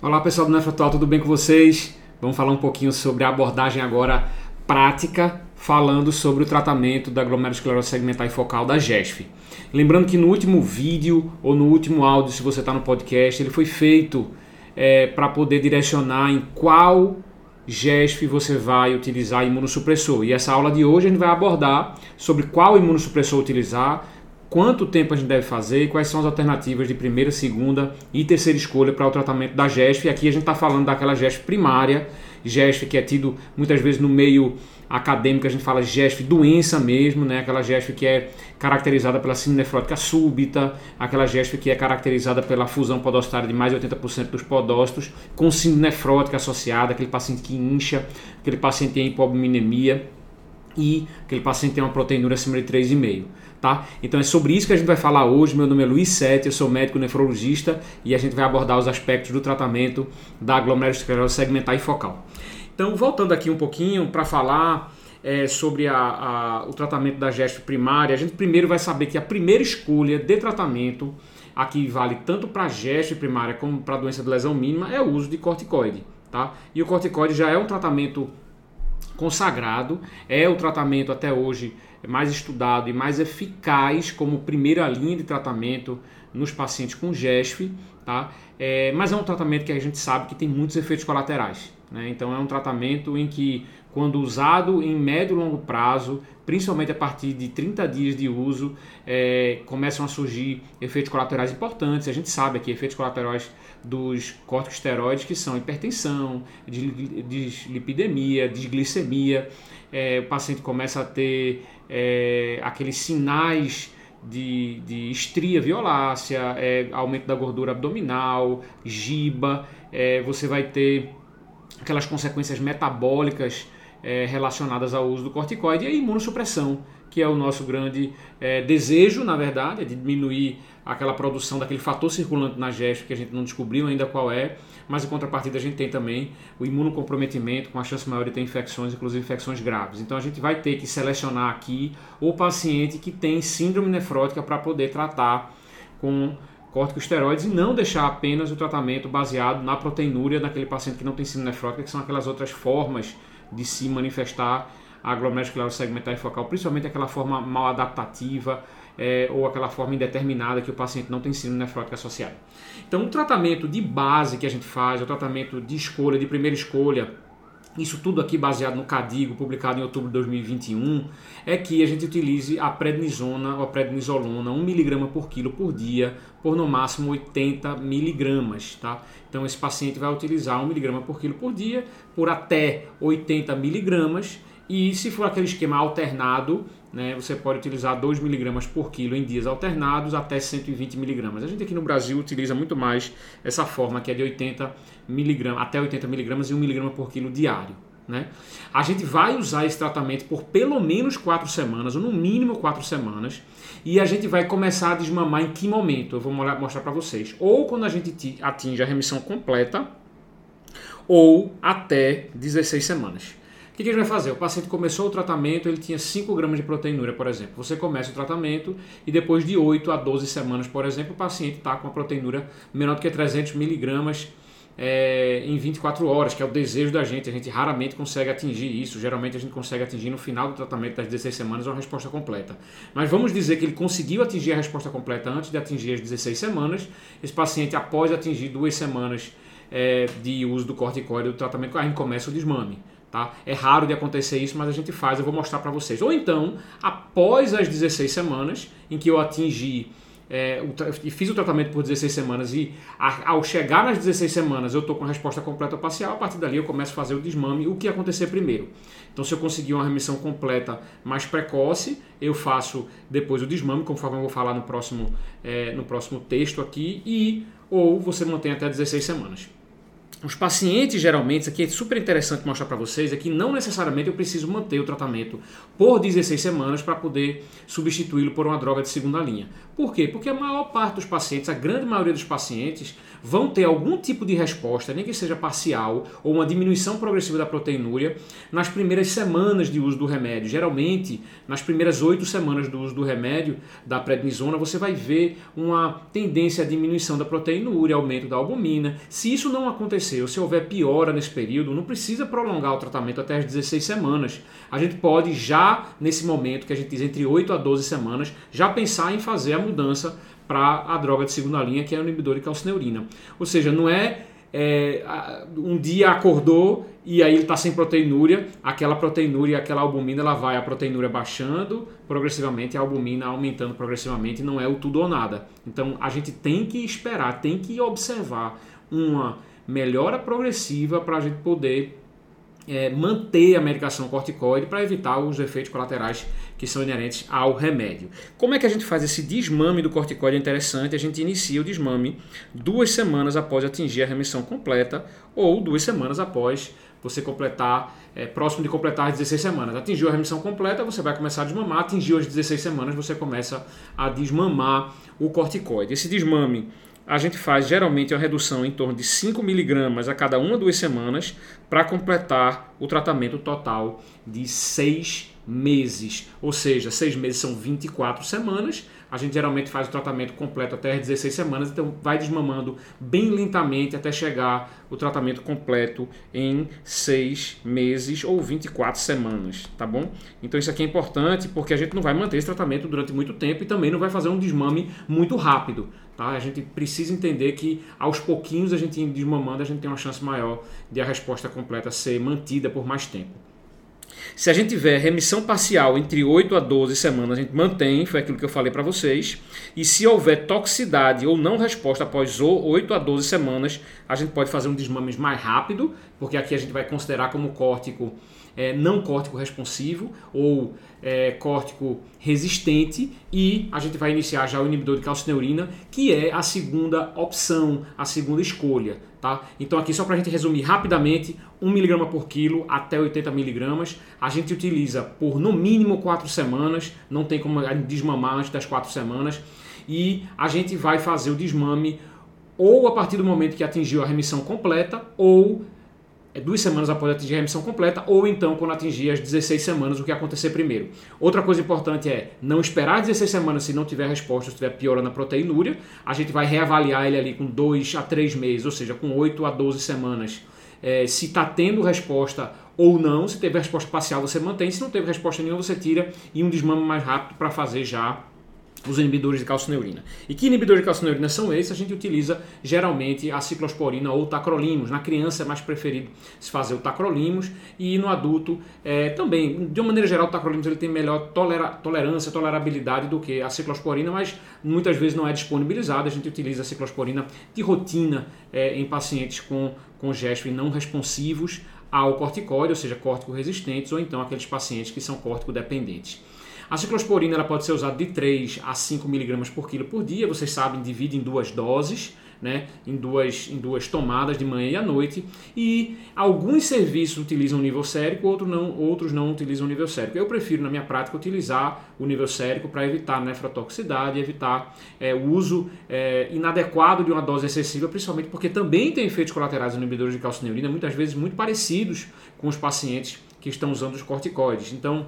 Olá pessoal do Nefrotual, tudo bem com vocês? Vamos falar um pouquinho sobre a abordagem agora prática, falando sobre o tratamento da glomerulosclerose segmentar e focal da GESF. Lembrando que no último vídeo ou no último áudio, se você está no podcast, ele foi feito é, para poder direcionar em qual GESF você vai utilizar imunossupressor. E essa aula de hoje a gente vai abordar sobre qual imunossupressor utilizar, quanto tempo a gente deve fazer e quais são as alternativas de primeira, segunda e terceira escolha para o tratamento da GESF. Aqui a gente está falando daquela GESF primária, GESF que é tido muitas vezes no meio acadêmico, a gente fala GESF doença mesmo, né? aquela GESF que é caracterizada pela síndrome nefrótica súbita, aquela GESF que é caracterizada pela fusão podostária de mais de 80% dos podócitos, com síndrome nefrótica associada, aquele paciente que incha, aquele paciente tem hipominemia e aquele paciente tem uma proteinúria acima de 3,5 tá? Então é sobre isso que a gente vai falar hoje. Meu nome é Luiz Sete, eu sou médico nefrologista e a gente vai abordar os aspectos do tratamento da glomerulosclerose segmentar e focal. Então, voltando aqui um pouquinho para falar é, sobre a, a, o tratamento da gesto primária, a gente primeiro vai saber que a primeira escolha de tratamento, aqui vale tanto para gesto primária como para doença de lesão mínima, é o uso de corticoide. Tá? E o corticoide já é um tratamento consagrado, é o tratamento até hoje mais estudado e mais eficaz como primeira linha de tratamento nos pacientes com GESF, tá? É, mas é um tratamento que a gente sabe que tem muitos efeitos colaterais. Né? Então é um tratamento em que, quando usado em médio e longo prazo, principalmente a partir de 30 dias de uso, é, começam a surgir efeitos colaterais importantes. A gente sabe aqui efeitos colaterais dos corticosteroides que são hipertensão, dislipidemia, desglicemia. É, o paciente começa a ter é, aqueles sinais de, de estria violácea, é, aumento da gordura abdominal, giba, é, você vai ter aquelas consequências metabólicas é, relacionadas ao uso do corticoide e a imunossupressão, que é o nosso grande é, desejo, na verdade, é de diminuir aquela produção daquele fator circulante na gesto que a gente não descobriu ainda qual é, mas em contrapartida a gente tem também o imunocomprometimento com a chance maior de ter infecções, inclusive infecções graves. Então a gente vai ter que selecionar aqui o paciente que tem síndrome nefrótica para poder tratar com corticosteroides e não deixar apenas o tratamento baseado na proteinúria daquele paciente que não tem síndrome nefrótica, que são aquelas outras formas de se manifestar a glomerulosclerose segmentar e focal, principalmente aquela forma mal adaptativa é, ou aquela forma indeterminada que o paciente não tem síndrome nefrótica associada. Então, o tratamento de base que a gente faz, o tratamento de escolha, de primeira escolha, isso tudo aqui baseado no CADIGO, publicado em outubro de 2021, é que a gente utilize a prednisona ou a prednisolona 1mg por quilo por dia, por no máximo 80 miligramas, tá? Então esse paciente vai utilizar 1mg por quilo por dia, por até 80 miligramas, e se for aquele esquema alternado, né, você pode utilizar 2 miligramas por quilo em dias alternados até 120 miligramas. A gente aqui no Brasil utiliza muito mais essa forma que é de 80 miligramas, até 80 miligramas e 1 miligrama por quilo diário. Né? A gente vai usar esse tratamento por pelo menos 4 semanas, ou no mínimo 4 semanas, e a gente vai começar a desmamar em que momento? Eu vou mostrar para vocês. Ou quando a gente atinge a remissão completa, ou até 16 semanas que, que a gente vai fazer? O paciente começou o tratamento, ele tinha 5 gramas de proteinúria, por exemplo. Você começa o tratamento e depois de 8 a 12 semanas, por exemplo, o paciente está com a proteinúria menor do que 300 miligramas é, em 24 horas, que é o desejo da gente. A gente raramente consegue atingir isso. Geralmente a gente consegue atingir no final do tratamento das 16 semanas uma resposta completa. Mas vamos dizer que ele conseguiu atingir a resposta completa antes de atingir as 16 semanas. Esse paciente, após atingir duas semanas é, de uso do corticoide do tratamento, a gente começa o desmame. Tá? É raro de acontecer isso, mas a gente faz, eu vou mostrar para vocês. Ou então, após as 16 semanas, em que eu atingi é, e fiz o tratamento por 16 semanas e a, ao chegar nas 16 semanas eu estou com a resposta completa ou parcial, a partir dali eu começo a fazer o desmame, o que acontecer primeiro. Então, se eu conseguir uma remissão completa mais precoce, eu faço depois o desmame, conforme eu vou falar no próximo, é, no próximo texto aqui, e ou você mantém até 16 semanas. Os pacientes geralmente, isso aqui é super interessante mostrar para vocês, é que não necessariamente eu preciso manter o tratamento por 16 semanas para poder substituí-lo por uma droga de segunda linha. Por quê? Porque a maior parte dos pacientes, a grande maioria dos pacientes, vão ter algum tipo de resposta, nem que seja parcial, ou uma diminuição progressiva da proteinúria nas primeiras semanas de uso do remédio. Geralmente, nas primeiras oito semanas do uso do remédio, da prednisona, você vai ver uma tendência à diminuição da proteinúria, aumento da albumina. Se isso não acontecer, ou se houver piora nesse período, não precisa prolongar o tratamento até as 16 semanas. A gente pode já, nesse momento, que a gente diz entre 8 a 12 semanas, já pensar em fazer a mudança para a droga de segunda linha, que é o inibidor de calcineurina. Ou seja, não é, é um dia acordou e aí ele está sem proteinúria, aquela proteinúria, aquela albumina, ela vai a proteinúria baixando progressivamente, a albumina aumentando progressivamente, não é o tudo ou nada. Então a gente tem que esperar, tem que observar uma melhora progressiva para a gente poder é, manter a medicação corticoide para evitar os efeitos colaterais que são inerentes ao remédio. Como é que a gente faz esse desmame do corticoide é interessante? A gente inicia o desmame duas semanas após atingir a remissão completa ou duas semanas após você completar, é, próximo de completar as 16 semanas. Atingiu a remissão completa, você vai começar a desmamar. Atingiu as 16 semanas, você começa a desmamar o corticoide. Esse desmame a gente faz geralmente uma redução em torno de 5 miligramas a cada uma duas semanas para completar o tratamento total de 6 meses. Ou seja, 6 meses são 24 semanas. A gente geralmente faz o tratamento completo até as 16 semanas, então vai desmamando bem lentamente até chegar o tratamento completo em 6 meses ou 24 semanas, tá bom? Então isso aqui é importante porque a gente não vai manter esse tratamento durante muito tempo e também não vai fazer um desmame muito rápido. Tá? A gente precisa entender que aos pouquinhos a gente desmamando, a gente tem uma chance maior de a resposta completa ser mantida por mais tempo. Se a gente tiver remissão parcial entre 8 a 12 semanas, a gente mantém, foi aquilo que eu falei para vocês. E se houver toxicidade ou não resposta após 8 a 12 semanas, a gente pode fazer um desmame mais rápido, porque aqui a gente vai considerar como córtico é, não córtico responsivo ou é, córtico resistente e a gente vai iniciar já o inibidor de calcineurina, que é a segunda opção, a segunda escolha. Tá? Então aqui só para a gente resumir rapidamente, 1mg por quilo até 80mg, a gente utiliza por no mínimo 4 semanas, não tem como desmamar antes das 4 semanas, e a gente vai fazer o desmame ou a partir do momento que atingiu a remissão completa ou duas semanas após atingir a remissão completa, ou então quando atingir as 16 semanas, o que acontecer primeiro. Outra coisa importante é não esperar 16 semanas se não tiver resposta, se tiver piora na proteinúria. A gente vai reavaliar ele ali com 2 a 3 meses, ou seja, com 8 a 12 semanas. É, se está tendo resposta ou não, se teve resposta parcial você mantém, se não teve resposta nenhuma você tira e um desmame mais rápido para fazer já os inibidores de calcineurina. E que inibidores de calcineurina são esses? A gente utiliza geralmente a ciclosporina ou tacrolimus. Na criança é mais preferido se fazer o tacrolimus e no adulto é, também. De uma maneira geral, o tacrolimus ele tem melhor tolera tolerância, tolerabilidade do que a ciclosporina, mas muitas vezes não é disponibilizada. A gente utiliza a ciclosporina de rotina é, em pacientes com, com gesto e não responsivos ao corticóide, ou seja, córtico resistentes, ou então aqueles pacientes que são córtico dependentes. A ciclosporina ela pode ser usada de 3 a 5 miligramas por quilo por dia, vocês sabem, divide em duas doses. Né, em, duas, em duas tomadas de manhã e à noite. E alguns serviços utilizam o nível sérico, outros não, outros não utilizam o nível sérico. Eu prefiro, na minha prática, utilizar o nível sérico para evitar nefrotoxicidade, evitar é, o uso é, inadequado de uma dose excessiva, principalmente porque também tem efeitos colaterais inibidores de calcineurina, muitas vezes muito parecidos com os pacientes que estão usando os corticoides. Então,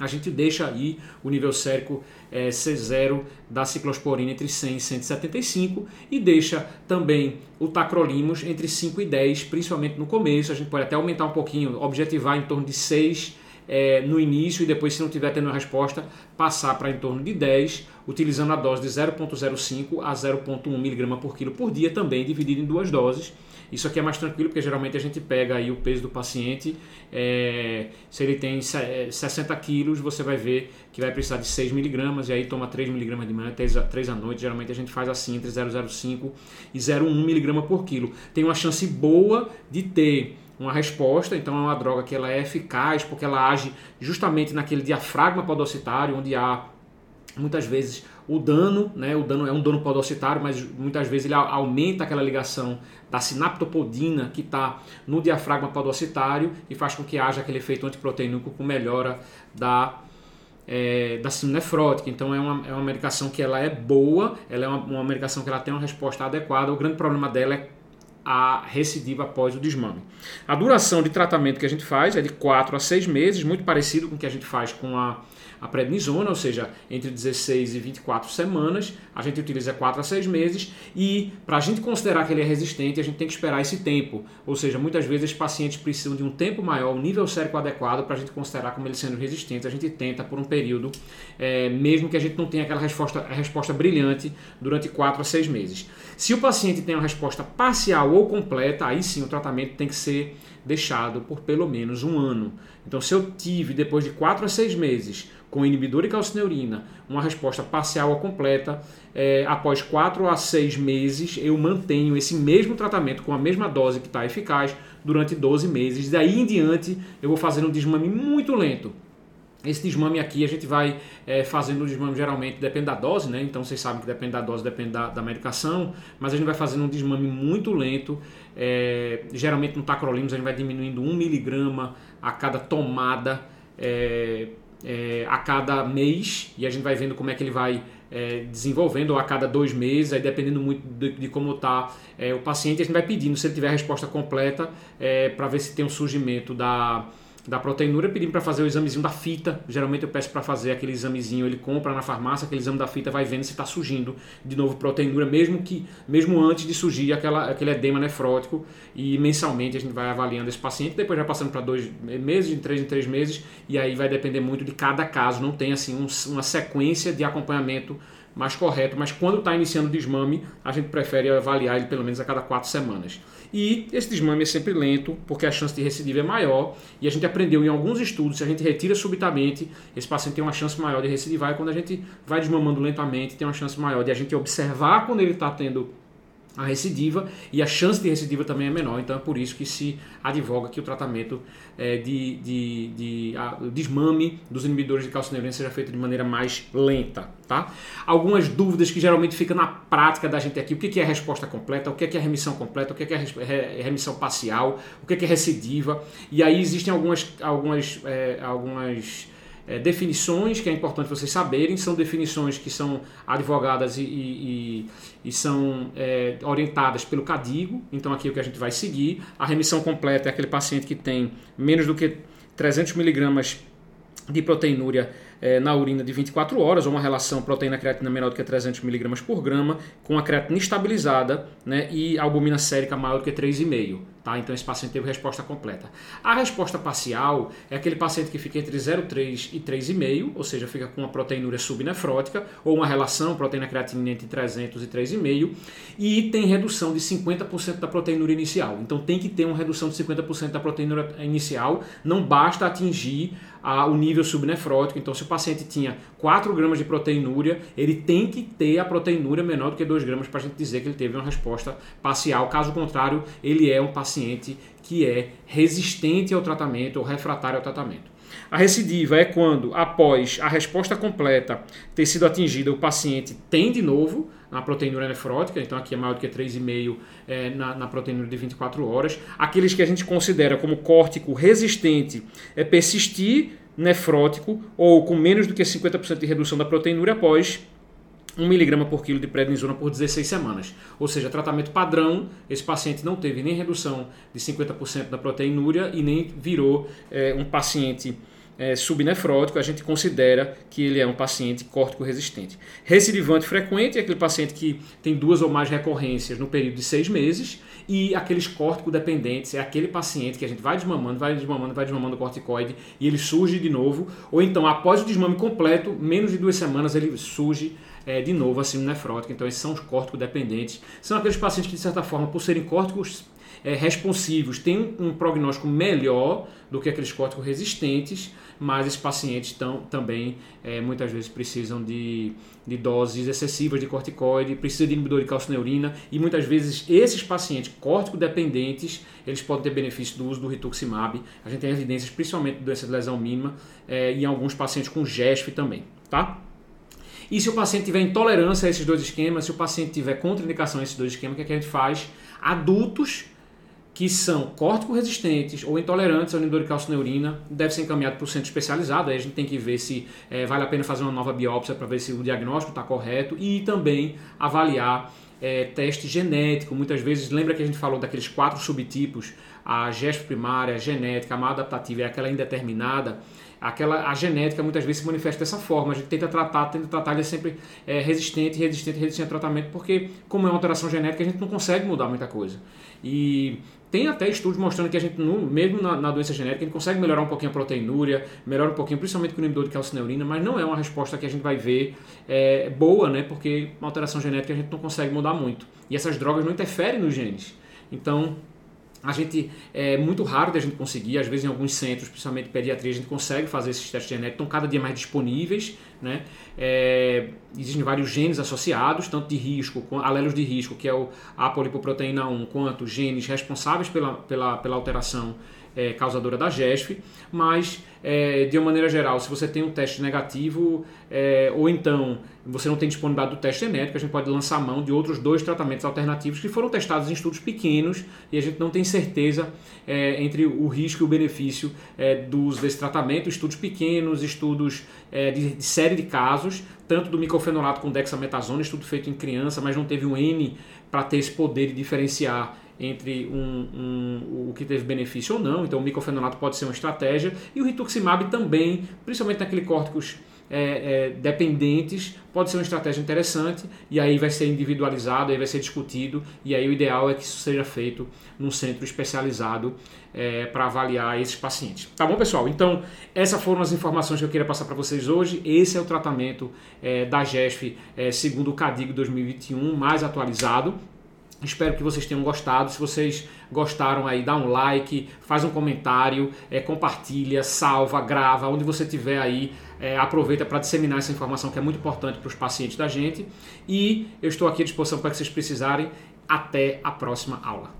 a gente deixa aí o nível sérico é, C0 da ciclosporina entre 100 e 175 e deixa também o tacrolimus entre 5 e 10, principalmente no começo. A gente pode até aumentar um pouquinho, objetivar em torno de 6 é, no início e depois, se não tiver tendo resposta, passar para em torno de 10, utilizando a dose de 0,05 a 0,1 mg por quilo por dia, também dividido em duas doses isso aqui é mais tranquilo porque geralmente a gente pega aí o peso do paciente, é, se ele tem 60 é, quilos, você vai ver que vai precisar de 6 miligramas e aí toma 3 miligramas de manhã, 3, 3 à noite. Geralmente a gente faz assim entre 0,05 e 0,1 miligrama por quilo. Tem uma chance boa de ter uma resposta, então é uma droga que ela é eficaz porque ela age justamente naquele diafragma podocitário onde há muitas vezes o dano, né, o dano é um dano podocitário, mas muitas vezes ele aumenta aquela ligação da sinaptopodina que está no diafragma podocitário e faz com que haja aquele efeito antiproteínico com melhora da é, da síndrome nefrótica. Então é uma, é uma medicação que ela é boa, ela é uma, uma medicação que ela tem uma resposta adequada. O grande problema dela é a recidiva após o desmame. A duração de tratamento que a gente faz é de 4 a 6 meses, muito parecido com o que a gente faz com a a prednisona, ou seja, entre 16 e 24 semanas, a gente utiliza 4 a 6 meses e para a gente considerar que ele é resistente, a gente tem que esperar esse tempo. Ou seja, muitas vezes os pacientes precisam de um tempo maior, um nível sérico adequado para a gente considerar como ele sendo resistente. A gente tenta por um período, é, mesmo que a gente não tenha aquela resposta, resposta brilhante durante 4 a 6 meses. Se o paciente tem uma resposta parcial ou completa, aí sim o tratamento tem que ser deixado por pelo menos um ano. Então, se eu tive, depois de 4 a 6 meses, com inibidor de calcineurina, uma resposta parcial ou completa, é, após 4 a 6 meses, eu mantenho esse mesmo tratamento com a mesma dose que está eficaz durante 12 meses. Daí em diante, eu vou fazendo um desmame muito lento. Esse desmame aqui a gente vai é, fazendo o desmame geralmente, depende da dose, né? Então vocês sabem que depende da dose, depende da, da medicação, mas a gente vai fazendo um desmame muito lento. É, geralmente no tacrolimus a gente vai diminuindo 1 miligrama a cada tomada é, é, a cada mês e a gente vai vendo como é que ele vai é, desenvolvendo ou a cada dois meses, aí dependendo muito de, de como está é, o paciente, a gente vai pedindo se ele tiver a resposta completa é, para ver se tem um surgimento da da proteinúria pedindo para fazer o examezinho da fita. Geralmente eu peço para fazer aquele examezinho, ele compra na farmácia, aquele exame da fita, vai vendo se está surgindo de novo proteinúria, mesmo que mesmo antes de surgir aquela, aquele edema nefrótico. E mensalmente a gente vai avaliando esse paciente, depois já passando para dois meses, de três em três meses, e aí vai depender muito de cada caso. Não tem assim um, uma sequência de acompanhamento mais correto, mas quando está iniciando o desmame, a gente prefere avaliar ele pelo menos a cada quatro semanas. E esse desmame é sempre lento, porque a chance de recidiva é maior, e a gente aprendeu em alguns estudos, se a gente retira subitamente, esse paciente tem uma chance maior de recidivar, e quando a gente vai desmamando lentamente, tem uma chance maior de a gente observar quando ele está tendo a recidiva e a chance de recidiva também é menor, então é por isso que se advoga que o tratamento é, de, de, de a, desmame dos inibidores de calcineurina seja feito de maneira mais lenta. Tá? Algumas dúvidas que geralmente ficam na prática da gente aqui, o que é resposta completa, o que é remissão completa, o que é remissão parcial, o que é recidiva, e aí existem algumas, algumas, é, algumas é, definições que é importante vocês saberem, são definições que são advogadas e, e, e são é, orientadas pelo CADIGO, então aqui é o que a gente vai seguir. A remissão completa é aquele paciente que tem menos do que 300 miligramas de proteinúria é, na urina de 24 horas, ou uma relação proteína-creatina menor do que 300 mg por grama, com a creatina estabilizada né, e albumina sérica maior do que 3,5. Tá? Então esse paciente teve resposta completa. A resposta parcial é aquele paciente que fica entre 0,3 e 3,5, ou seja, fica com uma proteinúria subnefrótica, ou uma relação proteína-creatina entre 300 e 3,5, e tem redução de 50% da proteinúria inicial. Então tem que ter uma redução de 50% da proteinúria inicial, não basta atingir a, o nível subnefrótico. Então, se o paciente tinha 4 gramas de proteinúria, ele tem que ter a proteinúria menor do que 2 gramas para a gente dizer que ele teve uma resposta parcial. Caso contrário, ele é um paciente que é resistente ao tratamento ou refratário ao tratamento. A recidiva é quando, após a resposta completa ter sido atingida, o paciente tem de novo na proteinúria nefrótica, então aqui é maior do que 3,5 é, na, na proteinúria de 24 horas. Aqueles que a gente considera como córtico resistente é persistir nefrótico ou com menos do que 50% de redução da proteinúria após 1 mg por quilo de prednisona por 16 semanas. Ou seja, tratamento padrão, esse paciente não teve nem redução de 50% da proteinúria e nem virou é, um paciente é, subnefrótico, a gente considera que ele é um paciente córtico resistente. Recidivante frequente é aquele paciente que tem duas ou mais recorrências no período de seis meses. E aqueles córtico dependentes é aquele paciente que a gente vai desmamando, vai desmamando, vai desmamando o corticoide e ele surge de novo. Ou então, após o desmame completo, menos de duas semanas, ele surge é, de novo a síndrome nefrótica. Então, esses são os córtico dependentes. São aqueles pacientes que, de certa forma, por serem córticos é, responsivos, têm um, um prognóstico melhor do que aqueles córticos resistentes, mas esses pacientes tão, também é, muitas vezes precisam de, de doses excessivas de corticoide, precisam de inibidor de calcineurina e muitas vezes esses pacientes córtico-dependentes eles podem ter benefício do uso do rituximab. A gente tem evidências principalmente de doença de lesão mínima é, em alguns pacientes com GESF também, tá? E se o paciente tiver intolerância a esses dois esquemas, se o paciente tiver contraindicação a esses dois esquemas, o que, é que a gente faz? Adultos que são córtico-resistentes ou intolerantes ao inibidor de calcineurina deve ser encaminhado para o centro especializado. Aí a gente tem que ver se é, vale a pena fazer uma nova biópsia para ver se o diagnóstico está correto e também avaliar é, teste genético. Muitas vezes, lembra que a gente falou daqueles quatro subtipos: a gesto primária, a genética, a mal adaptativa e aquela indeterminada aquela a genética muitas vezes se manifesta dessa forma. A gente tenta tratar, tenta tratar ele é sempre é, resistente, resistente, resistente ao tratamento, porque como é uma alteração genética, a gente não consegue mudar muita coisa. E tem até estudos mostrando que a gente, mesmo na, na, doença genética, a gente consegue melhorar um pouquinho a proteinúria, melhora um pouquinho, principalmente com o inibidor de calcineurina, mas não é uma resposta que a gente vai ver é, boa, né? Porque uma alteração genética a gente não consegue mudar muito. E essas drogas não interferem nos genes. Então, a gente é muito raro da gente conseguir, às vezes em alguns centros, principalmente pediatria, a gente consegue fazer esses testes genéticos, estão cada dia mais disponíveis, né? É, existem vários genes associados, tanto de risco, alelos de risco, que é o, a polipoproteína 1, quanto genes responsáveis pela, pela, pela alteração é, causadora da GESF, mas é, de uma maneira geral, se você tem um teste negativo é, ou então você não tem disponibilidade do teste genético, a gente pode lançar mão de outros dois tratamentos alternativos que foram testados em estudos pequenos e a gente não tem certeza é, entre o risco e o benefício é, do uso desse tratamento. Estudos pequenos, estudos é, de, de, série de casos, tanto do micofenolato com dexametasona, estudo feito em criança, mas não teve um N para ter esse poder de diferenciar entre um, um, o que teve benefício ou não. Então, o micofenonato pode ser uma estratégia e o rituximab também, principalmente naquele córticos é, é, dependentes, pode ser uma estratégia interessante e aí vai ser individualizado, aí vai ser discutido e aí o ideal é que isso seja feito num centro especializado é, para avaliar esses pacientes. Tá bom, pessoal? Então, essas foram as informações que eu queria passar para vocês hoje. Esse é o tratamento é, da GESF é, segundo o CADIG 2021, mais atualizado. Espero que vocês tenham gostado. Se vocês gostaram aí, dá um like, faz um comentário, é, compartilha, salva, grava, onde você tiver aí, é, aproveita para disseminar essa informação que é muito importante para os pacientes da gente. E eu estou aqui à disposição para que vocês precisarem. Até a próxima aula.